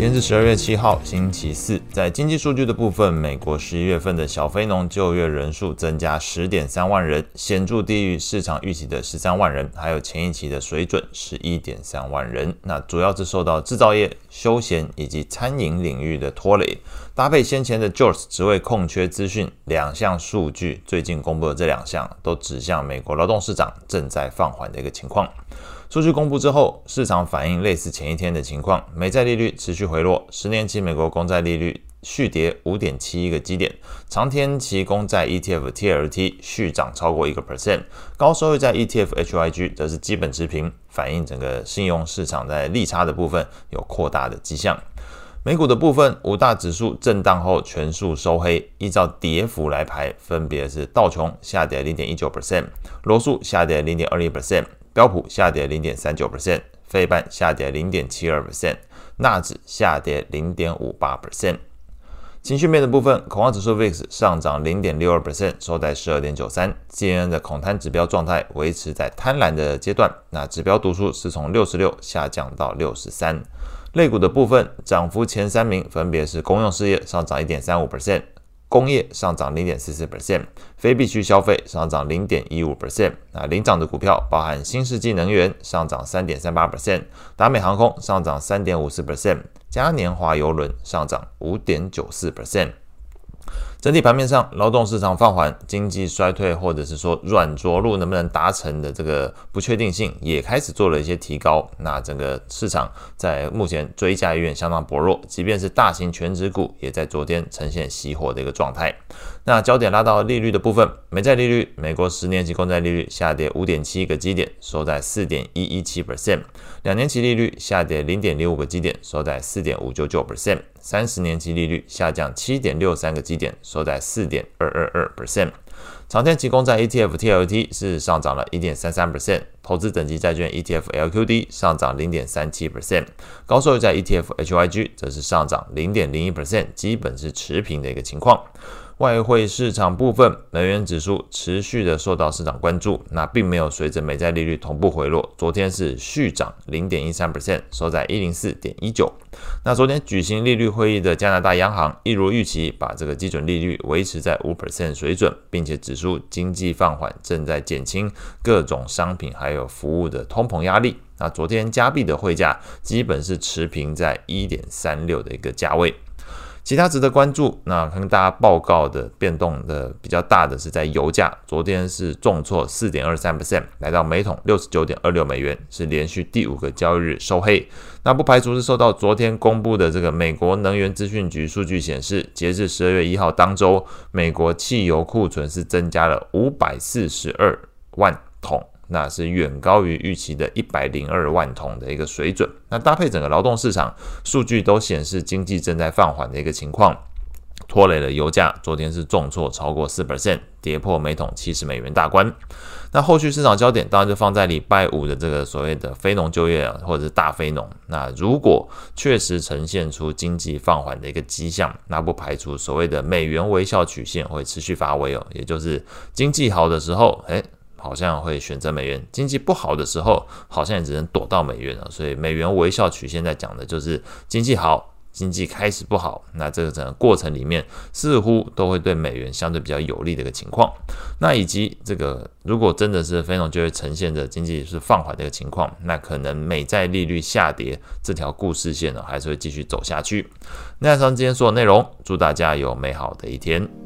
今天是十二月七号，星期四。在经济数据的部分，美国十一月份的小非农就业人数增加十点三万人，显著低于市场预期的十三万人，还有前一期的水准十一点三万人。那主要是受到制造业、休闲以及餐饮领域的拖累，搭配先前的 Jobs 职位空缺资讯，两项数据最近公布的这两项都指向美国劳动市场正在放缓的一个情况。数据公布之后，市场反映类似前一天的情况，美债利率持续回落，十年期美国公债利率续跌五点七一个基点，长天期公债 ETF TLT 续涨超过一个 percent，高收益债 ETF HYG 则是基本持平，反映整个信用市场在利差的部分有扩大的迹象。美股的部分，五大指数震荡后全数收黑，依照跌幅来排，分别是道琼下跌零点一九 percent，罗素下跌零点二一 percent。标普下跌零点三九 percent，费半下跌零点七二 percent，纳指下跌零点五八 percent。情绪面的部分，恐慌指数 VIX 上涨零点六二 percent，收在十二点九三。CNN 的恐贪指标状态维持在贪婪的阶段，那指标读数是从六十六下降到六十三。类股的部分，涨幅前三名分别是公用事业上涨一点三五 percent。工业上涨零点四四 percent，非必需消费上涨零点一五 percent。啊，领涨的股票包含新世纪能源上涨三点三八 percent，达美航空上涨三点五四 percent，嘉年华邮轮上涨五点九四 percent。整体盘面上，劳动市场放缓，经济衰退或者是说软着陆能不能达成的这个不确定性也开始做了一些提高。那整个市场在目前追价意愿相当薄弱，即便是大型全值股也在昨天呈现熄火的一个状态。那焦点拉到利率的部分，美债利率，美国十年期公债利率下跌五点七个基点，收在四点一一七 percent；两年期利率下跌零点六五个基点，收在四点五九九 percent；三十年期利率下降七点六三个基点，收在四点二二二 percent。长天提供在 ETF TLT 是上涨了一点三三 percent，投资等级债券 ETF LQD 上涨零点三七 percent，高收益债 ETF HYG 则是上涨零点零一 percent，基本是持平的一个情况。外汇市场部分，美元指数持续的受到市场关注，那并没有随着美债利率同步回落。昨天是续涨零点一三 percent，收在一零四点一九。那昨天举行利率会议的加拿大央行，一如预期，把这个基准利率维持在五 percent 水准，并且指出经济放缓正在减轻各种商品还有服务的通膨压力。那昨天加币的汇价基本是持平在一点三六的一个价位。其他值得关注，那跟大家报告的变动的比较大的是在油价，昨天是重挫四点二三 percent，来到每桶六十九点二六美元，是连续第五个交易日收黑。那不排除是受到昨天公布的这个美国能源资讯局数据显示，截至十二月一号当周，美国汽油库存是增加了五百四十二万桶。那是远高于预期的一百零二万桶的一个水准。那搭配整个劳动市场数据都显示经济正在放缓的一个情况，拖累了油价。昨天是重挫超过四 percent，跌破每桶七十美元大关。那后续市场焦点当然就放在礼拜五的这个所谓的非农就业啊，或者是大非农。那如果确实呈现出经济放缓的一个迹象，那不排除所谓的美元微笑曲线会持续发威哦，也就是经济好的时候，诶。好像会选择美元，经济不好的时候，好像也只能躲到美元了。所以美元微笑曲线在讲的就是经济好，经济开始不好，那这个整个过程里面似乎都会对美元相对比较有利的一个情况。那以及这个如果真的是非农就会呈现着经济是放缓的一个情况，那可能美债利率下跌这条故事线呢，还是会继续走下去。那以上今天所有内容，祝大家有美好的一天。